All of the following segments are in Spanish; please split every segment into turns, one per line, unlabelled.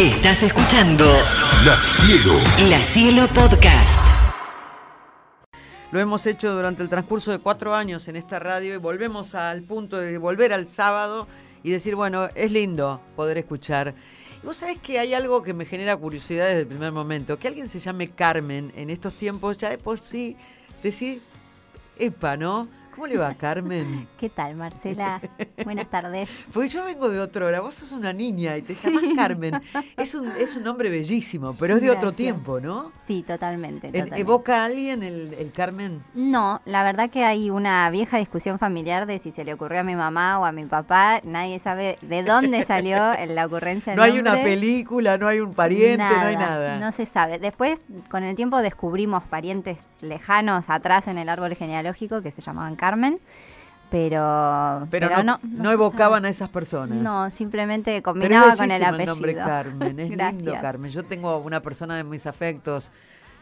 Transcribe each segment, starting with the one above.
Estás escuchando
La Cielo.
La Cielo Podcast.
Lo hemos hecho durante el transcurso de cuatro años en esta radio y volvemos al punto de volver al sábado y decir, bueno, es lindo poder escuchar. Y vos sabés que hay algo que me genera curiosidad desde el primer momento, que alguien se llame Carmen en estos tiempos, ya de por sí, decir, epa, ¿no? ¿Cómo le va, Carmen?
¿Qué tal, Marcela? Buenas tardes.
Porque yo vengo de otra hora, vos sos una niña y te llamas Carmen. Es un, es un nombre bellísimo, pero es de otro tiempo, ¿no?
Sí, totalmente.
¿E-
totalmente.
¿Evoca a alguien el, el Carmen?
No, la verdad que hay una vieja discusión familiar de si se le ocurrió a mi mamá o a mi papá. Nadie sabe de dónde salió la ocurrencia del
No hay una película, no hay un pariente, no hay nada.
No se sabe. Después, con el tiempo, descubrimos parientes lejanos atrás en el árbol genealógico que se llamaban Carmen, pero,
pero, no,
no,
evocaban a esas personas.
No, simplemente combinaba con el apellido.
nombre Carmen, es lindo
Gracias.
Carmen. Yo tengo una persona de mis afectos,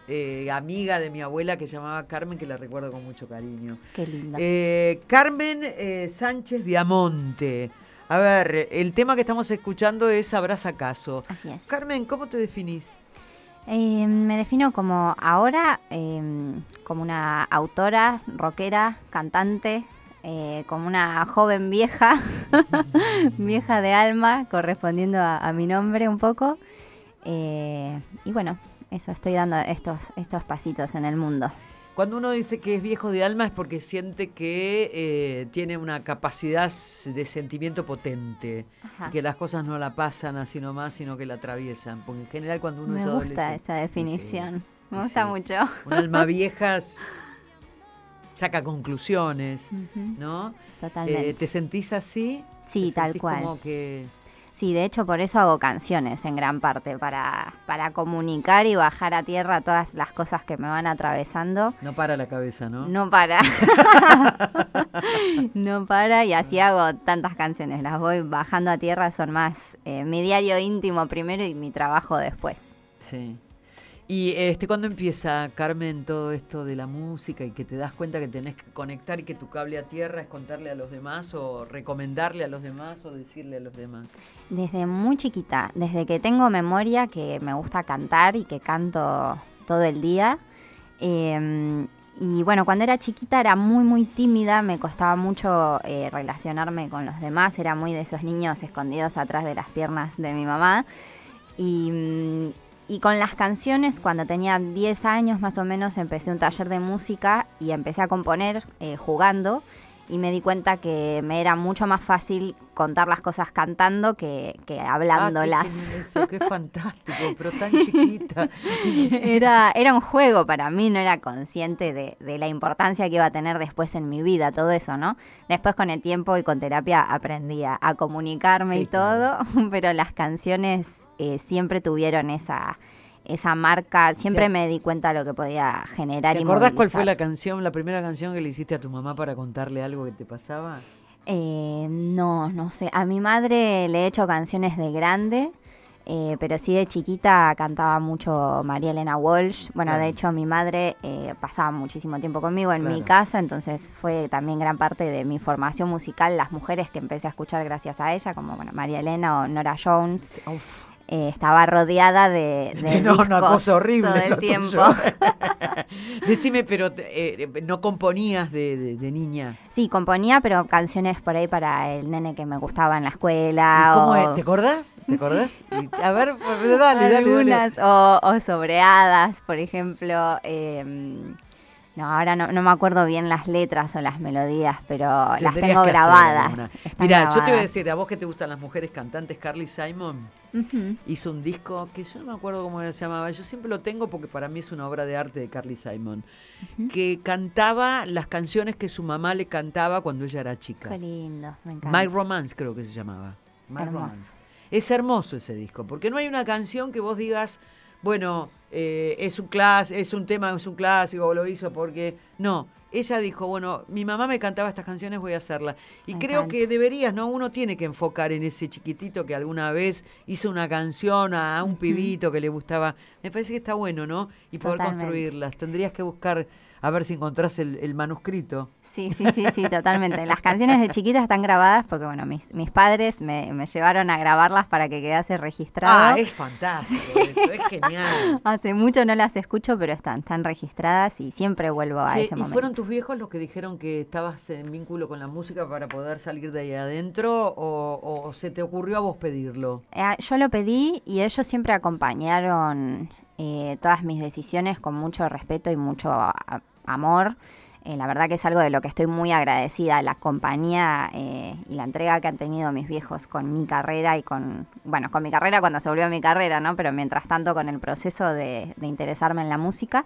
eh, amiga de mi abuela que se llamaba Carmen, que la recuerdo con mucho cariño.
Qué lindo.
Eh, Carmen eh, Sánchez Viamonte. A ver, el tema que estamos escuchando es Sabrás acaso.
Así es.
Carmen, ¿cómo te definís?
Eh, me defino como ahora eh, como una autora, rockera, cantante, eh, como una joven vieja, vieja de alma, correspondiendo a, a mi nombre un poco. Eh, y bueno, eso estoy dando estos, estos pasitos en el mundo.
Cuando uno dice que es viejo de alma es porque siente que eh, tiene una capacidad de sentimiento potente.
Ajá.
Que las cosas no la pasan así nomás, sino que la atraviesan. Porque en general cuando uno
Me
es
gusta
adolescente...
esa definición.
Sí,
Me gusta
sí.
mucho.
Un alma vieja saca conclusiones, ¿no?
Totalmente.
Eh, ¿Te sentís así?
Sí,
¿Te
tal cual.
Como que...
Sí, de hecho por eso hago canciones en gran parte, para, para comunicar y bajar a tierra todas las cosas que me van atravesando.
No para la cabeza, ¿no?
No para. no para y así hago tantas canciones. Las voy bajando a tierra, son más eh, mi diario íntimo primero y mi trabajo después.
Sí. Y este, ¿cuándo empieza, Carmen, todo esto de la música y que te das cuenta que tenés que conectar y que tu cable a tierra es contarle a los demás o recomendarle a los demás o decirle a los demás?
Desde muy chiquita, desde que tengo memoria que me gusta cantar y que canto todo el día. Eh, y bueno, cuando era chiquita era muy, muy tímida, me costaba mucho eh, relacionarme con los demás, era muy de esos niños escondidos atrás de las piernas de mi mamá. Y, mm, y con las canciones, cuando tenía 10 años más o menos, empecé un taller de música y empecé a componer eh, jugando. Y me di cuenta que me era mucho más fácil contar las cosas cantando que, que hablándolas.
Ah, qué, genial eso, qué fantástico, pero tan chiquita.
Era, era un juego para mí, no era consciente de, de la importancia que iba a tener después en mi vida, todo eso, ¿no? Después con el tiempo y con terapia aprendí a, a comunicarme
Sí,
y todo, pero las canciones eh, siempre tuvieron esa, esa marca, siempre
Sí.
me di cuenta de lo que podía generar
¿Te
y
acordás cuál fue la canción, la primera canción que le hiciste a tu mamá para contarle algo que te pasaba?
Eh, no, no sé. A mi madre le he hecho canciones de grande, eh, pero sí de chiquita cantaba mucho María Elena Walsh. Bueno,
Claro.
de hecho mi madre eh, pasaba muchísimo tiempo conmigo en mi casa, entonces fue también gran parte de mi formación musical, las mujeres que empecé a escuchar gracias a ella, como bueno, María Elena o Nora Jones.
Uf,
Eh, estaba rodeada de, de
no, una
discos
cosa horrible.
todo el tiempo.
Decime, pero eh, no componías de, de- de niña.
Sí, componía, pero canciones por ahí para el nene que me gustaba en la escuela.
¿Y cómo
o-
es? ¿Te acordás? ¿Te acordás? A ver, pues, dale, dale, dale.
Algunas, O, o sobre hadas, por ejemplo. eh, no, ahora no, no me acuerdo bien las letras o las melodías, pero las tengo grabadas.
Mirá, yo te voy a decir, a vos que te gustan las mujeres cantantes, Carly Simon hizo un disco que yo no me acuerdo cómo se llamaba. Yo siempre lo tengo porque para mí es una obra de arte de Carly Simon. Que cantaba las canciones que su mamá le cantaba cuando ella era chica.
Qué lindo, me encanta.
My Romance creo que se llamaba. My
Hermoso.
Romance. Es hermoso ese disco, porque no hay una canción que vos digas, bueno, eh, es un clas es un tema, es un clásico, lo hizo porque. No. Ella dijo, bueno, mi mamá me cantaba estas canciones, voy a hacerlas. Y
Me
creo
encanta.
que deberías, ¿no? Uno tiene que enfocar en ese chiquitito que alguna vez hizo una canción a un pibito que le gustaba. Me parece que está bueno, ¿no? Y poder
Totalmente.
construirlas. Tendrías que buscar a ver si encontrás el, el manuscrito.
Sí, sí, sí, sí, totalmente. Las canciones de chiquita están grabadas porque, bueno, mis, mis padres me, me llevaron a grabarlas para que quedase registrado.
Ah, es fantástico eso, es genial.
Hace mucho no las escucho, pero están, están registradas y siempre vuelvo a
Che,
ese
¿Y
momento.
fueron tus viejos los que dijeron que estabas en vínculo con la música para poder salir de ahí adentro o, o se te ocurrió a vos pedirlo?
Eh, yo lo pedí y ellos siempre acompañaron eh, todas mis decisiones con mucho respeto y mucho a- amor. Eh, la verdad que es algo de lo que estoy muy agradecida, la compañía eh, y la entrega que han tenido mis viejos con mi carrera y con, bueno, con mi carrera cuando se volvió mi carrera, ¿no? Pero mientras tanto con el proceso de, de interesarme en la música.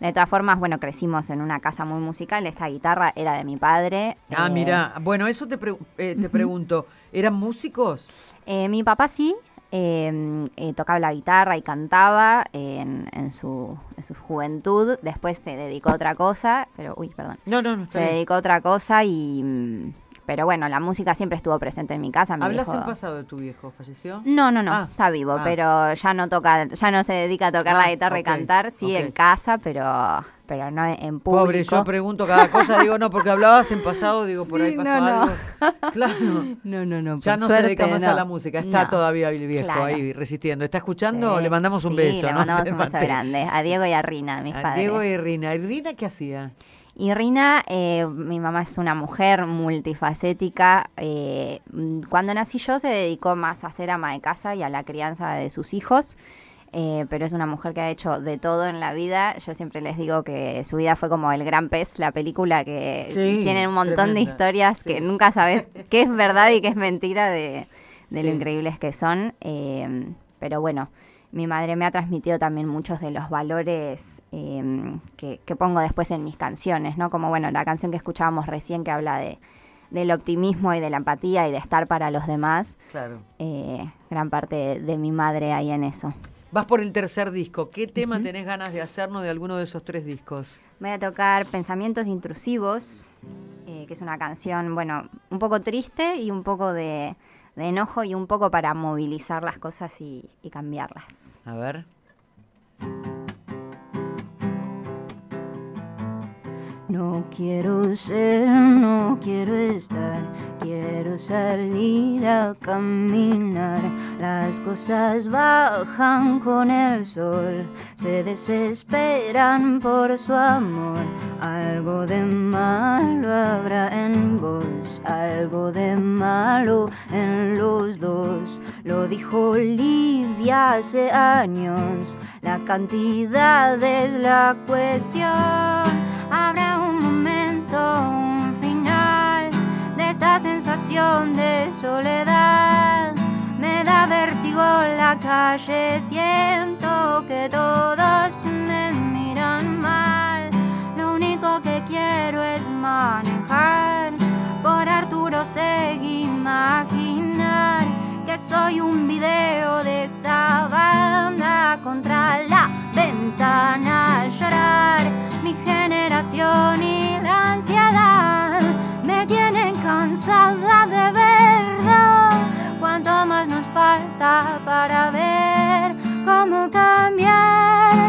De todas formas, bueno, crecimos en una casa muy musical, esta guitarra era de mi padre.
Ah,
eh,
mira, bueno, eso te, pre- eh, te pregunto, ¿eran músicos?
Eh, mi papá sí, eh, eh, tocaba la guitarra y cantaba en, en su, en su juventud. Después se dedicó a otra cosa, pero, uy, perdón.
No, no, no.
Se
bien.
dedicó a otra cosa y... Pero bueno, la música siempre estuvo presente en mi casa. Mi
¿Hablas
viejo-
en pasado de tu viejo? ¿Falleció?
No, no, no,
Ah,
está vivo,
ah.
pero ya no toca, ya no se dedica a tocar
Ah,
la guitarra y cantar, sí en casa, pero, pero no en público.
Pobre, yo pregunto cada cosa, digo, no, porque hablabas en pasado, digo, por ahí pasó
no, no.
algo. Claro.
No, no, no.
Ya no se dedica más a la música, está todavía el viejo
Claro.
ahí resistiendo. ¿Está escuchando?
Sí,
Le mandamos un
sí,
beso,
le mandamos un beso grande a Diego y a Rina, mis
A
padres.
Diego y Rina. ¿Y Rina qué hacía?
Y Rina, eh, mi mamá es una mujer multifacética. eh, cuando nací yo se dedicó más a ser ama de casa y a la crianza de sus hijos. eh, pero es una mujer que ha hecho de todo en la vida. Yo siempre les digo que su vida fue como El Gran Pez, la película que
Sí,
tiene un montón de historias
sí.
que nunca sabes qué es verdad y qué es mentira de, de lo increíbles que son. eh, pero bueno, mi madre me ha transmitido también muchos de los valores eh, que, que pongo después en mis canciones, ¿no? Como, bueno, la canción que escuchábamos recién que habla de, del optimismo y de la empatía y de estar para los demás.
Claro.
eh, gran parte de, de mi madre ahí en eso.
Vas por el tercer disco. ¿Qué tema tenés ganas de hacernos de alguno de esos tres discos?
Voy a tocar Pensamientos Intrusivos, eh, que es una canción, bueno, un poco triste y un poco de, de enojo y un poco para movilizar las cosas y, cambiarlas.
A ver.
No quiero ser, no quiero estar, quiero salir a caminar. Las cosas bajan con el sol, se desesperan por su amor. Algo de malo habrá en vos, algo de malo en los dos. Lo dijo Olivia hace años, la cantidad es la cuestión. De soledad. Me da vértigo la calle, siento que todos me miran mal. Lo único que quiero es manejar. Por Arturo Segui imaginar que soy un video de esa banda contra la ventana llorar. Mi generación y la ansiedad me tienen cansada de verdad. Cuánto más nos falta para ver cómo cambiar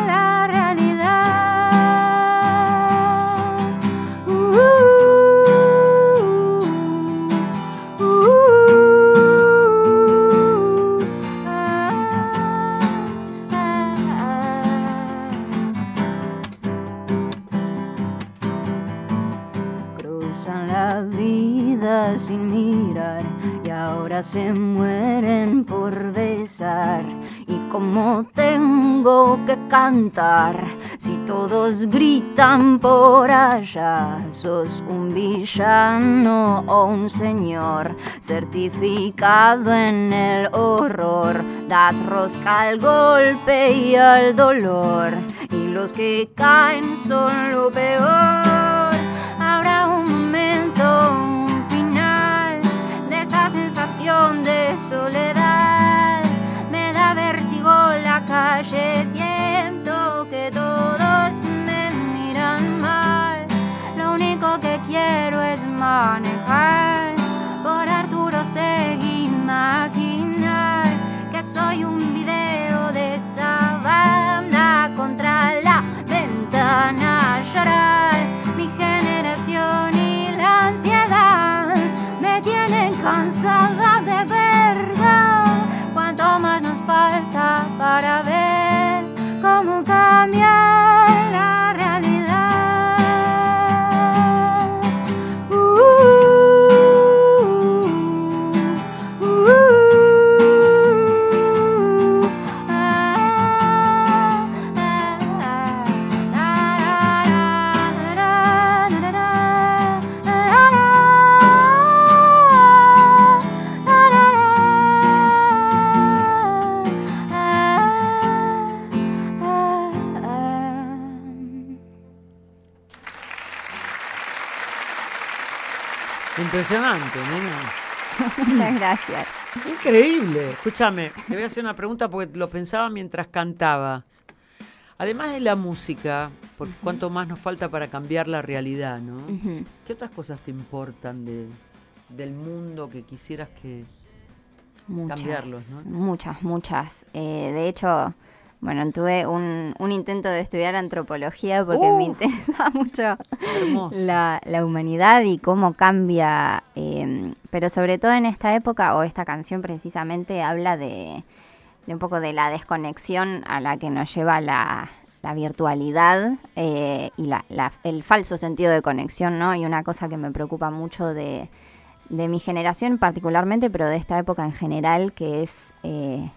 vida sin mirar y ahora se mueren por besar. Y como tengo que cantar, si todos gritan por allá, sos un villano o un señor certificado en el horror. Das rosca al golpe y al dolor, y los que caen son lo peor. De soledad. Me da vértigo la calle, siento que todos me miran mal. Lo único que quiero es manejar. Por Arturo Segui imaginar que soy un video de esa banda contra la ventana llorar.
Cansada de verdad cuánto más nos falta para ver
Impresionante, nena.
Muchas gracias.
Increíble. Escúchame, te voy a hacer una pregunta porque lo pensaba mientras cantaba. Además de la música, porque cuánto más nos falta para cambiar la realidad, ¿no? ¿Qué otras cosas te importan de, del mundo que quisieras que...
Muchas,
cambiarlos, ¿no?
Muchas, muchas. Eh, de hecho, bueno, tuve un, un intento de estudiar antropología porque me
¡Uh!
interesa mucho la, la humanidad y cómo cambia, eh, pero sobre todo en esta época, o esta canción precisamente habla de, de un poco de la desconexión a la que nos lleva la, la virtualidad eh, y la- la- el falso sentido de conexión, ¿no? Y una cosa que me preocupa mucho de, de mi generación particularmente, pero de esta época en general, que es... eh,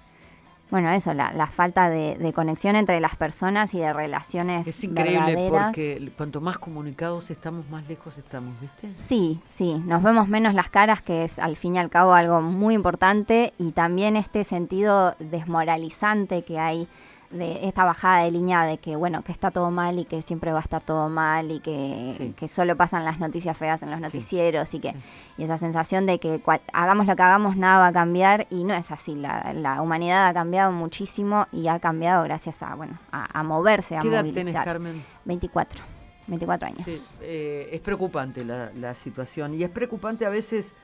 bueno, eso, la, la falta de, de conexión entre las personas y de relaciones
Es increíble
verdaderas.
porque cuanto más comunicados estamos, más lejos estamos, ¿viste?
Sí, sí, nos vemos menos las caras, que es al fin y al cabo algo muy importante, y también este sentido desmoralizante que hay de esta bajada de línea de que, bueno, que está todo mal y que siempre va a estar todo mal y que,
Sí.
que solo pasan las noticias feas en los
Sí.
noticieros y que
Sí.
y esa sensación de que cual- hagamos lo que hagamos nada va a cambiar y no es así, la, la humanidad ha cambiado muchísimo y ha cambiado gracias a, bueno, a, a moverse, a
¿Qué edad tenés,
movilizar.
Carmen?
24, 24 años.
Eh, es preocupante la, la situación y es preocupante a veces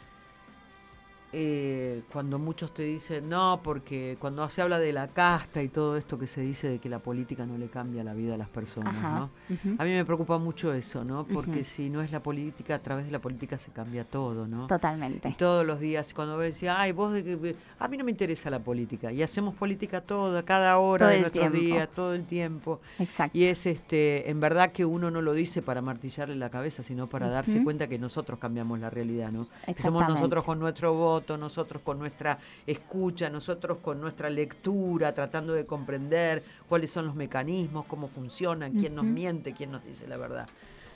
eh, cuando muchos te dicen no, porque cuando se habla de la casta y todo esto que se dice de que la política no le cambia la vida a las personas,
Ajá.
¿no? A mí me preocupa mucho eso, ¿no? Porque si no es la política, a través de la política se cambia todo, ¿no? Y
Totalmente.
todos los días, cuando decís, ay, vos, de que- a mí no me interesa la política, y hacemos política toda, cada hora
Todo
de
el
nuestros
tiempo.
días, todo el tiempo.
Exacto.
Y es este, en verdad que uno no lo dice para martillarle la cabeza, sino para darse cuenta que nosotros cambiamos la realidad, ¿no? Que somos nosotros con nuestro voto, nosotros con nuestra escucha, nosotros con nuestra lectura, tratando de comprender cuáles son los mecanismos, cómo funcionan, quién nos miente, quién nos dice la verdad.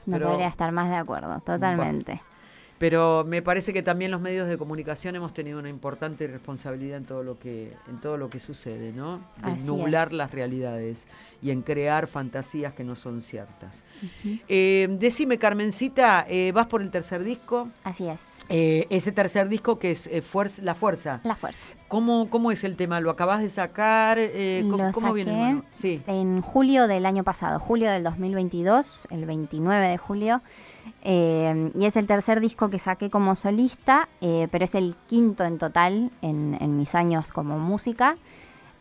No
Pero-
podría estar más de acuerdo, totalmente.
Pero me parece que también los medios de comunicación hemos tenido una importante responsabilidad en todo lo que, en todo lo que sucede, ¿no? De
Así
nublar
es.
las realidades y en crear fantasías que no son ciertas. Eh, decime, Carmencita, eh, vas por el tercer disco.
Así es.
Eh, ese tercer disco que es eh, Fuerza- La Fuerza.
La fuerza.
¿Cómo, ¿Cómo es el tema? ¿Lo acabas de sacar? Eh, ¿Cómo,
Lo
cómo viene? Sí.
En julio del año pasado, julio del 2022, el 29 de julio. eh, y es el tercer disco que saqué como solista, eh, pero es el quinto en total en, en mis años como música.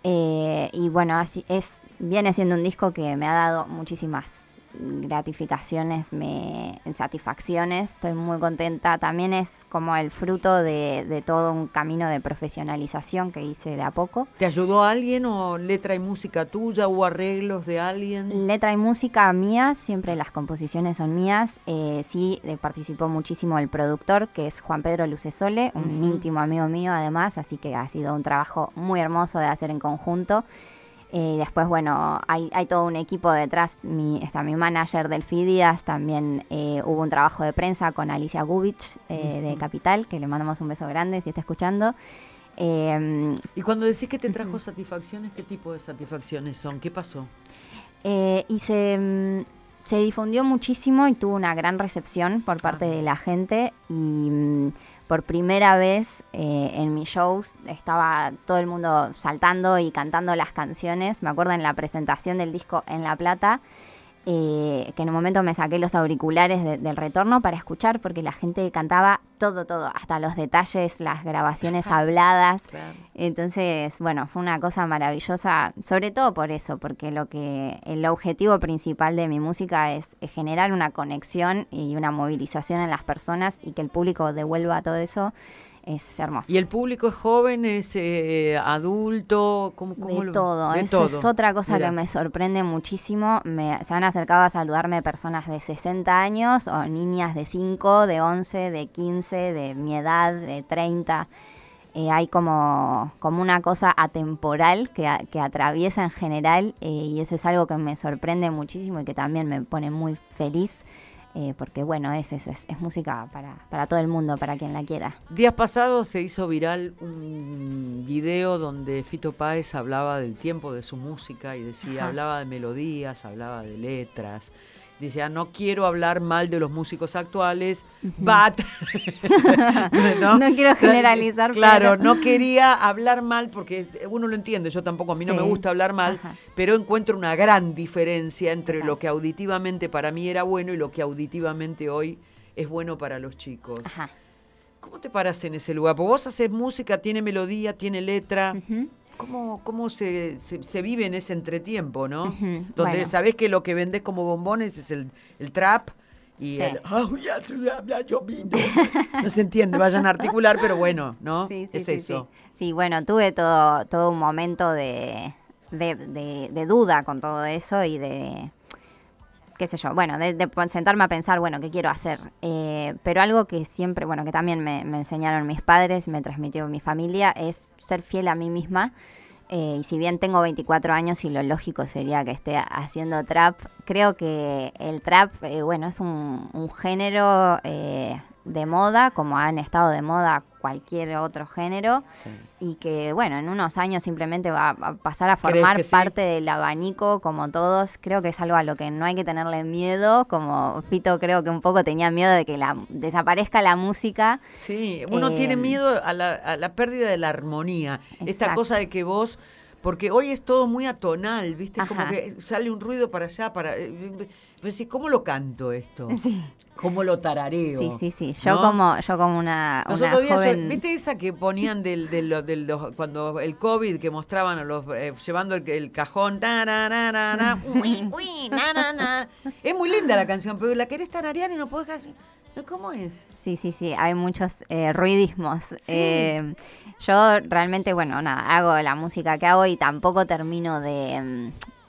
Eh, y bueno, así es, viene siendo un disco que me ha dado muchísimas gratificaciones, me, satisfacciones, estoy muy contenta. También es como el fruto de, de todo un camino de profesionalización que hice de a poco.
¿Te ayudó alguien o letra y música tuya o arreglos de alguien?
Letra y música mía, siempre las composiciones son mías. Eh, sí, eh, participó muchísimo el productor, que es Juan Pedro Lucesole, un
Ujú.
íntimo amigo mío además, así que ha sido un trabajo muy hermoso de hacer en conjunto. Eh, después, bueno, hay, hay todo un equipo detrás. Mi, está mi manager Delphi Díaz. También eh, hubo un trabajo de prensa con Alicia Gubich eh, de. Capital, que le mandamos un beso grande si está escuchando. Eh,
Y cuando decís que te trajo satisfacciones, ¿qué tipo de satisfacciones son? ¿Qué pasó?
Y se, mm, se difundió muchísimo y tuvo una gran recepción por parte
Ah.
de la gente y mm, por primera vez eh, en mis shows estaba todo el mundo saltando y cantando las canciones. Me acuerdo en la presentación del disco En La Plata. Eh, que en un momento me saqué los auriculares de- del retorno para escuchar porque la gente cantaba todo, todo, hasta los detalles, las grabaciones habladas.
Claro.
Entonces, bueno, fue una cosa maravillosa, sobre todo por eso, porque lo que el objetivo principal de mi música es, es generar una conexión y una movilización en las personas y que el público devuelva todo eso. Es hermoso.
¿Y el público es joven, es eh, adulto? ¿Cómo, cómo
de
lo-
todo,
de
eso es otra cosa
Mira.
que me sorprende muchísimo. Me, se han acercado a saludarme personas de 60 años o niñas de 5, de 11, de 15, de mi edad, de 30. Eh, hay como, como una cosa atemporal que, a- que atraviesa en general eh, y eso es algo que me sorprende muchísimo y que también me pone muy feliz. Eh, porque bueno, es eso, es, es música para, para todo el mundo, para quien la quiera.
Días pasados se hizo viral un video donde Fito Páez hablaba del tiempo de su música y decía,
Ajá.
hablaba de melodías, hablaba de letras. Decía, no quiero hablar mal de los músicos actuales, but...
No quiero generalizar,
Claro,
pero-
no quería hablar mal porque uno lo entiende, yo tampoco, a mí no me gusta hablar mal,
Ajá.
pero encuentro una gran diferencia entre lo que auditivamente para mí era bueno y lo que auditivamente hoy es bueno para los chicos.
Ajá.
¿Cómo te paras en ese lugar? Porque vos haces música, tiene melodía, tiene letra. ¿Cómo, cómo se, se, se vive en ese entretiempo, no? Donde
bueno.
sabés que lo que vendés como bombones es el, el trap y
Sí.
el... "Au, ya se me habla yo vino". No se entiende, vayan a articular, pero bueno, ¿no?
Sí, sí,
es
sí,
eso.
Sí. Sí, bueno, tuve todo, todo un momento de, de, de- de duda con todo eso y de, qué sé yo, bueno, de, sentarme a pensar, bueno, ¿qué quiero hacer? Eh, pero algo que siempre, bueno, que también me, me enseñaron mis padres, me transmitió mi familia, es ser fiel a mí misma. Eh, y si bien tengo 24 años y lo lógico sería que esté haciendo trap, creo que el trap, eh, bueno, es un, un género eh, de moda, como han estado de moda cualquier otro género,
Sí.
y que, bueno, en unos años simplemente va a pasar a
¿Crees
formar
sí?
parte del abanico, como todos. Creo que es algo a lo que no hay que tenerle miedo, como Fito creo que un poco tenía miedo de que la, desaparezca la música.
Sí, uno
Eh,
tiene miedo a la, a la pérdida de la armonía. Esta cosa de que vos, porque hoy es todo muy atonal, ¿viste? Como
Ajá.
que sale un ruido para allá, para... eh, Pues sí, ¿cómo lo canto esto?
Sí,
¿Cómo lo tarareo?
sí, sí. sí. Yo,
¿no?
como, yo como una, una
días, yo-
joven...
¿viste esa que ponían del, del, del- los- cuando el COVID que mostraban a los eh, llevando el, el cajón? ui, ui, na, na, na. Es muy linda la canción, pero la querés tararear y no podés hacer. ¿Cómo es?
Sí, sí, sí, hay muchos eh, ruidismos. Eh, yo realmente, bueno, nada, hago la música que hago y tampoco termino de,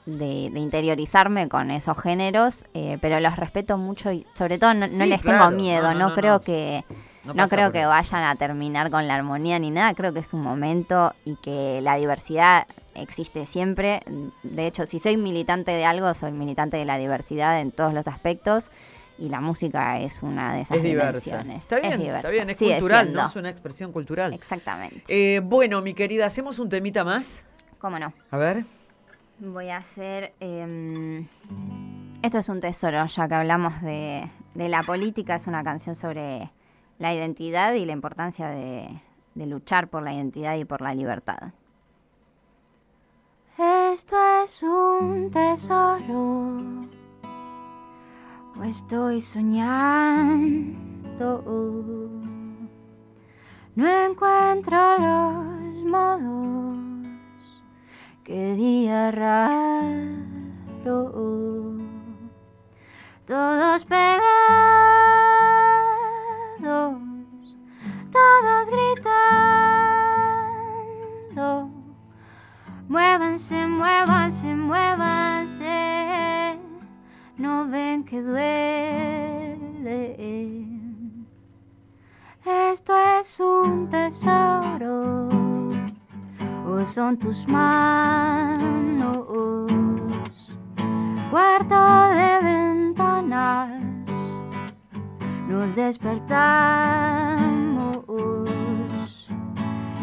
mm, de- de interiorizarme con esos géneros, eh, pero los respeto mucho y sobre todo no, no les
claro.
tengo miedo,
No,
no,
no, no,
creo que...
No
creo que vayan a terminar con la armonía ni nada, creo que es un momento y que la diversidad existe siempre. De hecho, si soy militante de algo, soy militante de la diversidad en todos los aspectos y la música es una de esas
Es
dimensiones.
Está bien,
es diversa.
está bien, es
sigue
cultural,
siendo.
¿no? Es una expresión cultural.
Exactamente.
Eh, bueno, mi querida, ¿hacemos un temita más?
¿Cómo no?
A ver.
Voy a hacer... em, esto es un tesoro, ya que hablamos de, de la política, es una canción sobre la identidad y la importancia de, de luchar por la identidad y por la libertad. Esto es un tesoro, estoy soñando. No encuentro los modos Qué día raro, todos pegados, todos gritando. Muévanse, muévanse, muévanse, que duele. Esto es un tesoro o son tus manos. Cuarto de ventanas, nos despertamos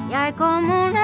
y hay como un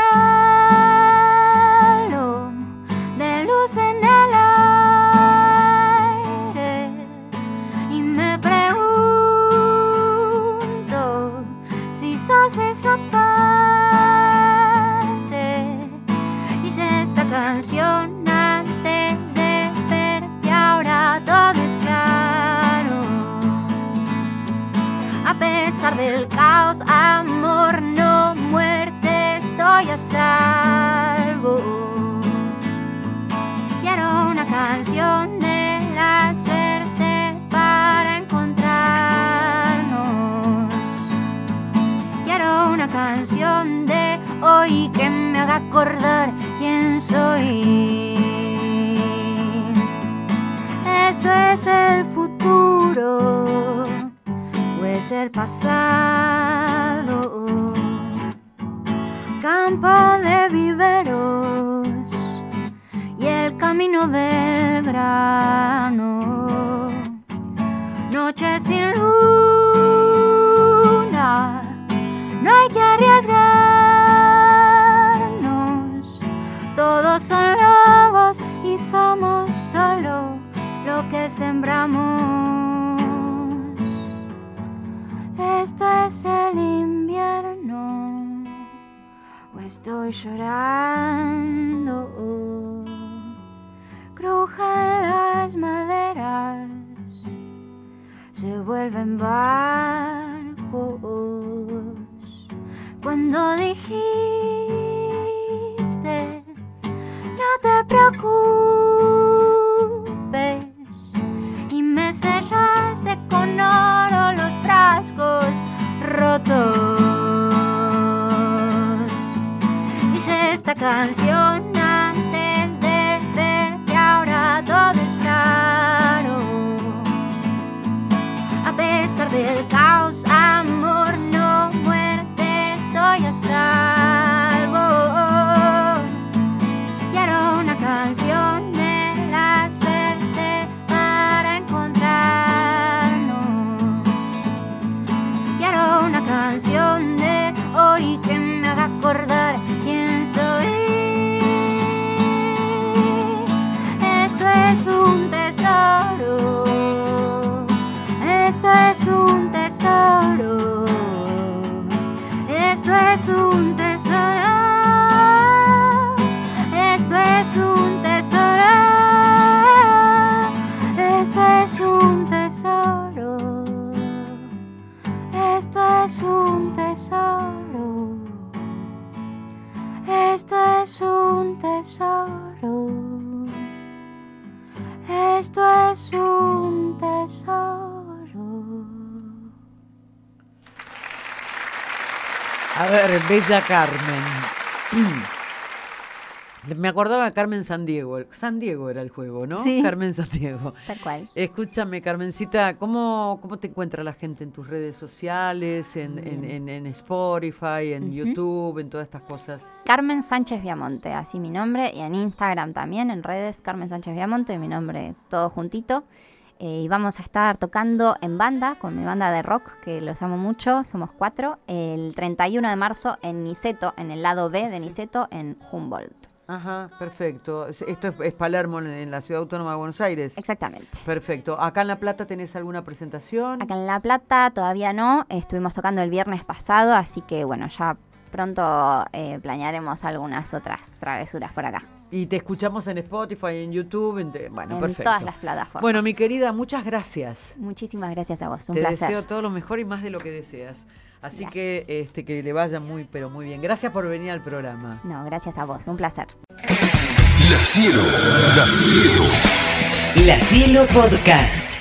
canción de hoy que me haga
acordar quién soy. Esto es el futuro o es el pasado. Campo de viveros y el camino del grano. Noche sin luna no hay que arriesgarnos. Todos son lobos y somos solo lo que sembramos. Esto es el invierno, estoy llorando. Crujan las maderas, se vuelven barcos. Cuando dijiste, no te preocupes, y me cerraste con oro los frascos rotos. Hice esta canción antes de ver que ahora todo es claro. A pesar del caos, amor, Esto es un tesoro. Esto es un tesoro. Esto es un tesoro.
A ver, Bella Carmen. Me acordaba de Carmen San Diego. San Diego era el juego, ¿no?
Sí.
Carmen San Diego.
Tal cual.
Escúchame, Carmencita, ¿cómo, cómo te encuentra la gente en tus redes sociales, en, en, en- en Spotify, en. YouTube, en todas estas cosas?
Carmen Sánchez Viamonte, así mi nombre, y en Instagram también, en redes Carmen Sánchez Viamonte, mi nombre todo juntito. Eh, y vamos a estar tocando en banda, con mi banda de rock, que los amo mucho, somos cuatro, el 31 de marzo en Niceto, en el lado B de Niceto, en Humboldt.
Ajá, perfecto. Es- Esto es, es Palermo, en, en la Ciudad Autónoma de Buenos Aires.
Exactamente.
Perfecto. ¿Acá en La Plata tenés alguna presentación?
Acá en La Plata todavía no, estuvimos tocando el viernes pasado, así que bueno, ya pronto eh, planearemos algunas otras travesuras por acá.
Y te escuchamos en Spotify, en YouTube. en bueno,
en
perfecto.
todas las plataformas.
Bueno, mi querida, muchas gracias.
Muchísimas gracias a vos, un
Te
placer.
deseo todo lo mejor y más de lo que deseas. Así
Gracias.
que este que le vaya muy, pero muy bien. Gracias por venir al programa.
No, gracias a vos, un placer.
La cielo, la cielo.
La Cielo Podcast.